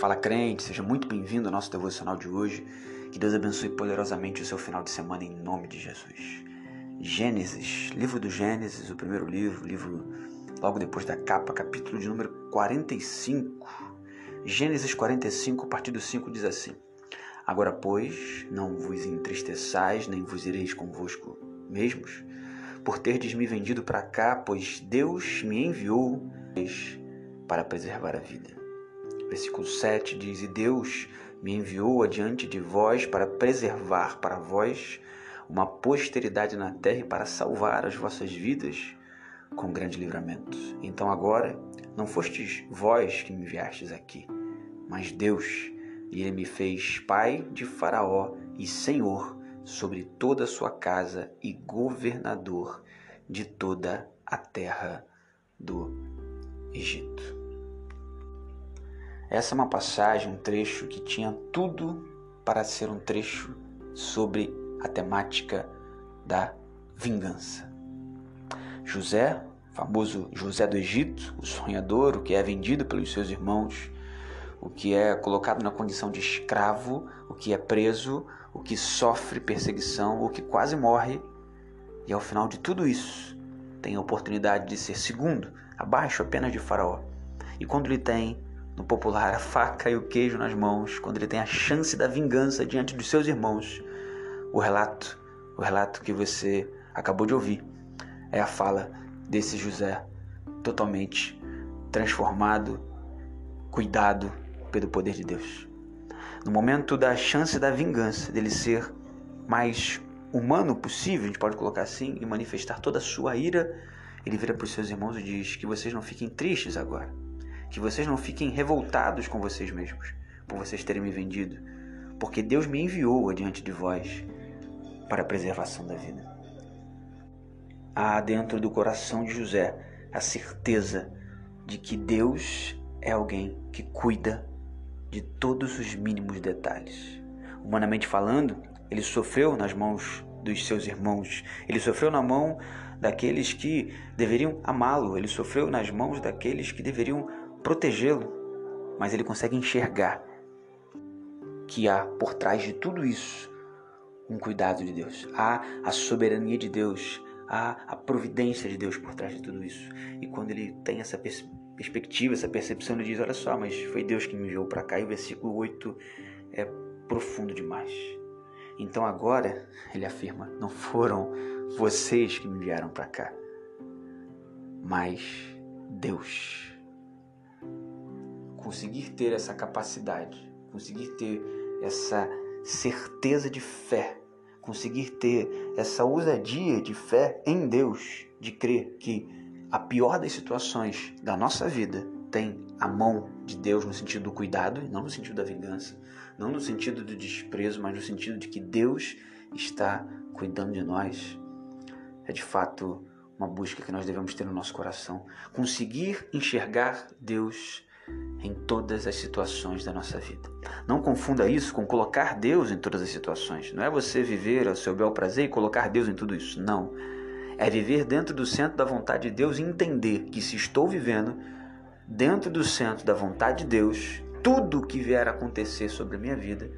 Fala crente, seja muito bem-vindo ao nosso devocional de hoje. Que Deus abençoe poderosamente o seu final de semana em nome de Jesus. Gênesis, livro do Gênesis, o primeiro livro, livro logo depois da capa, capítulo de número 45. Gênesis 45, a partir do 5 diz assim: Agora, pois, não vos entristeçais, nem vos ireis convosco mesmos, por terdes me vendido para cá, pois Deus me enviou para preservar a vida. Versículo 7 diz: E Deus me enviou adiante de vós para preservar para vós uma posteridade na terra e para salvar as vossas vidas com grande livramento. Então agora não fostes vós que me enviastes aqui, mas Deus, e ele me fez pai de Faraó e senhor sobre toda a sua casa e governador de toda a terra do Egito. Essa é uma passagem, um trecho que tinha tudo para ser um trecho sobre a temática da vingança. José, famoso José do Egito, o sonhador, o que é vendido pelos seus irmãos, o que é colocado na condição de escravo, o que é preso, o que sofre perseguição, o que quase morre, e ao final de tudo isso, tem a oportunidade de ser segundo, abaixo apenas de Faraó. E quando ele tem no popular, a faca e o queijo nas mãos, quando ele tem a chance da vingança diante dos seus irmãos. O relato, o relato que você acabou de ouvir, é a fala desse José, totalmente transformado, cuidado pelo poder de Deus. No momento da chance da vingança, dele ser mais humano possível, a gente pode colocar assim, e manifestar toda a sua ira, ele vira para os seus irmãos e diz: Que vocês não fiquem tristes agora que vocês não fiquem revoltados com vocês mesmos por vocês terem me vendido, porque Deus me enviou adiante de vós para a preservação da vida. Há dentro do coração de José a certeza de que Deus é alguém que cuida de todos os mínimos detalhes. Humanamente falando, ele sofreu nas mãos dos seus irmãos, ele sofreu na mão daqueles que deveriam amá-lo, ele sofreu nas mãos daqueles que deveriam protegê-lo, mas ele consegue enxergar que há por trás de tudo isso um cuidado de Deus, há a soberania de Deus, há a providência de Deus por trás de tudo isso. E quando ele tem essa pers perspectiva, essa percepção, ele diz: Olha só, mas foi Deus que me enviou para cá. E o versículo 8 é profundo demais. Então agora, ele afirma: Não foram vocês que me enviaram para cá, mas Deus conseguir ter essa capacidade, conseguir ter essa certeza de fé, conseguir ter essa ousadia de fé em Deus, de crer que a pior das situações da nossa vida tem a mão de Deus no sentido do cuidado, não no sentido da vingança, não no sentido do desprezo, mas no sentido de que Deus está cuidando de nós. É de fato uma busca que nós devemos ter no nosso coração. Conseguir enxergar Deus em todas as situações da nossa vida. Não confunda isso com colocar Deus em todas as situações. Não é você viver ao seu bel prazer e colocar Deus em tudo isso. Não. É viver dentro do centro da vontade de Deus e entender que se estou vivendo dentro do centro da vontade de Deus, tudo que vier a acontecer sobre a minha vida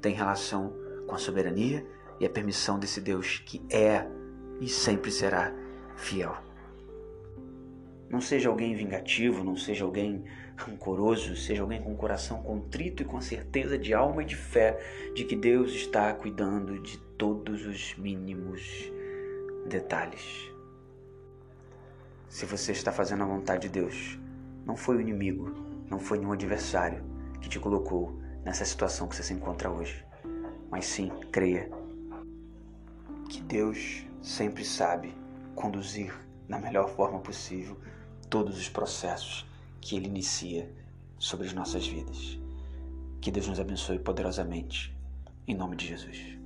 tem relação com a soberania e a permissão desse Deus que é e sempre será fiel. Não seja alguém vingativo, não seja alguém rancoroso, seja alguém com o coração contrito e com certeza de alma e de fé de que Deus está cuidando de todos os mínimos detalhes. Se você está fazendo a vontade de Deus, não foi o inimigo, não foi nenhum adversário que te colocou nessa situação que você se encontra hoje, mas sim creia que Deus sempre sabe conduzir na melhor forma possível todos os processos que Ele inicia sobre as nossas vidas. Que Deus nos abençoe poderosamente. Em nome de Jesus.